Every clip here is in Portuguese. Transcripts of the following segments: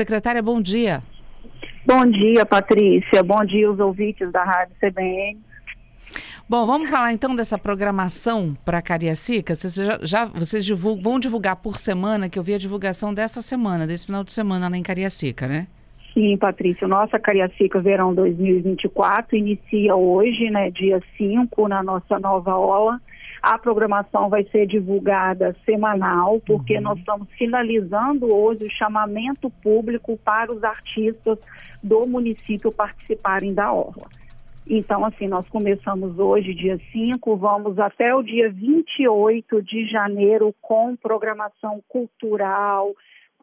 Secretária, bom dia. Bom dia, Patrícia. Bom dia, os ouvintes da Rádio CBN. Bom, vamos falar então dessa programação para Cariacica. Vocês, já, já vocês divulgam, vão divulgar por semana, que eu vi a divulgação dessa semana, desse final de semana lá em Cariacica, né? Sim, Patrícia. Nossa Cariacica Verão 2024 inicia hoje, né, dia 5, na nossa nova aula. A programação vai ser divulgada semanal, porque uhum. nós estamos finalizando hoje o chamamento público para os artistas do município participarem da Orla. Então, assim, nós começamos hoje, dia 5, vamos até o dia 28 de janeiro com programação cultural,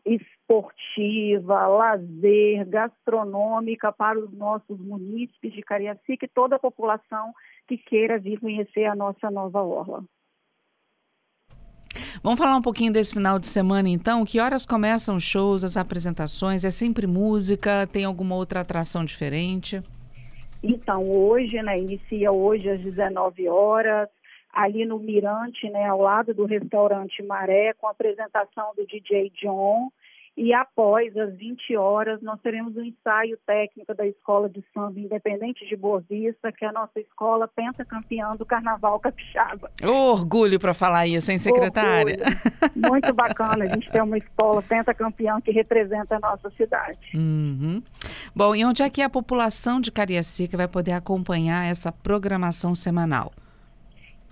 esportiva, lazer, gastronômica para os nossos munícipes de Cariacica e toda a população que queira vir conhecer a nossa nova orla. Vamos falar um pouquinho desse final de semana, então. Que horas começam os shows, as apresentações? É sempre música? Tem alguma outra atração diferente? Então, hoje, né, inicia hoje às 19 horas, ali no Mirante, né, ao lado do restaurante Maré, com a apresentação do DJ John. E após as 20 horas, nós teremos um ensaio técnico da Escola de Samba Independente de Boa Vista, que é a nossa escola pentacampeã do Carnaval Capixaba. Orgulho para falar isso, hein, secretária? Orgulho. Muito bacana a gente ter uma escola pentacampeã que representa a nossa cidade. Uhum. Bom, e onde é que a população de Cariacica vai poder acompanhar essa programação semanal?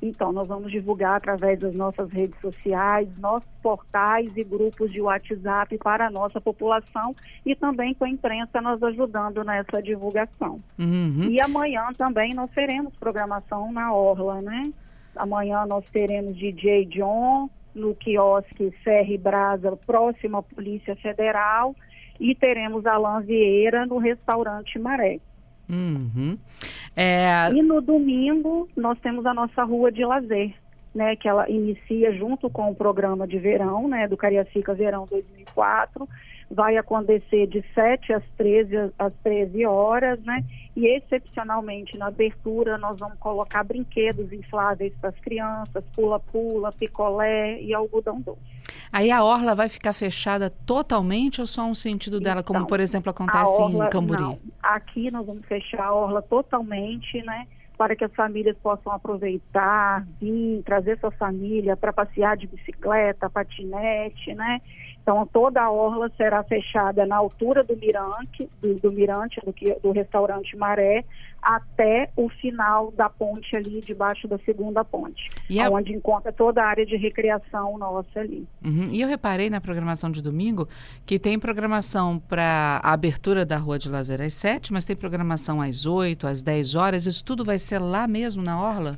Então, nós vamos divulgar através das nossas redes sociais, nossos portais e grupos de WhatsApp para a nossa população e também com a imprensa nos ajudando nessa divulgação. Uhum. E amanhã também nós teremos programação na Orla, né? Amanhã nós teremos DJ John no quiosque Ferre Brasa, próximo à Polícia Federal, e teremos Alain Vieira no restaurante Maré. Uhum. É... E no domingo nós temos a nossa rua de lazer, né, que ela inicia junto com o programa de verão, né, do Cariacica Verão 2004, vai acontecer de 7 às 13, às 13 horas, né, e excepcionalmente na abertura nós vamos colocar brinquedos infláveis para as crianças, pula-pula, picolé e algodão doce. Aí a orla vai ficar fechada totalmente ou só um sentido dela, então, como por exemplo acontece orla, em Camburi? Não. Aqui nós vamos fechar a orla totalmente, né? Para que as famílias possam aproveitar, vir, trazer sua família para passear de bicicleta, patinete, né? Então, toda a orla será fechada na altura do mirante, do, do mirante, do, do, restaurante Maré, até o final da ponte ali, debaixo da segunda ponte, e onde encontra toda a área de recreação nossa ali. Uhum. E eu reparei na programação de domingo que tem programação para a abertura da Rua de Lazer às 7, mas tem programação às 8, às 10 horas. Isso tudo vai ser lá mesmo na orla?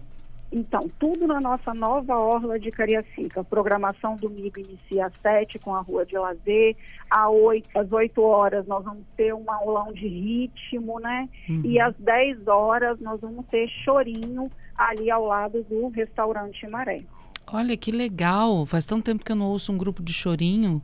Então, tudo na nossa nova orla de Cariacica. A programação domingo inicia às 7 com a Rua de Lazer. Às 8, às 8 horas nós vamos ter um aulão de ritmo, né? Uhum. E às 10 horas nós vamos ter chorinho ali ao lado do restaurante Maré. Olha que legal! Faz tanto tempo que eu não ouço um grupo de chorinho.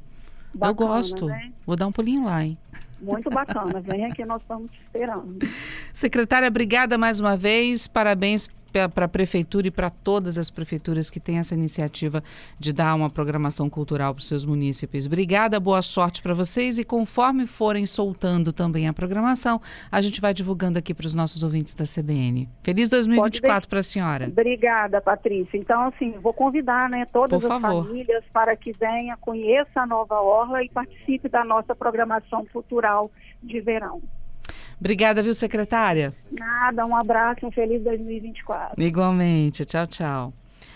Bacana, eu gosto. Né? Vou dar um pulinho lá, hein? Muito bacana. Vem aqui, nós estamos te esperando. Secretária, obrigada mais uma vez. Parabéns para a prefeitura e para todas as prefeituras que têm essa iniciativa de dar uma programação cultural para os seus munícipes. Obrigada, boa sorte para vocês e conforme forem soltando também a programação, a gente vai divulgando aqui para os nossos ouvintes da CBN. Feliz 2024 para a senhora. Obrigada, Patrícia. Então, assim, vou convidar né, todas Por as favor. famílias para que venha, conheça a Nova Orla e participe da nossa programação cultural de verão. Obrigada, viu, secretária? Nada, um abraço, um feliz 2024. Igualmente. Tchau, tchau.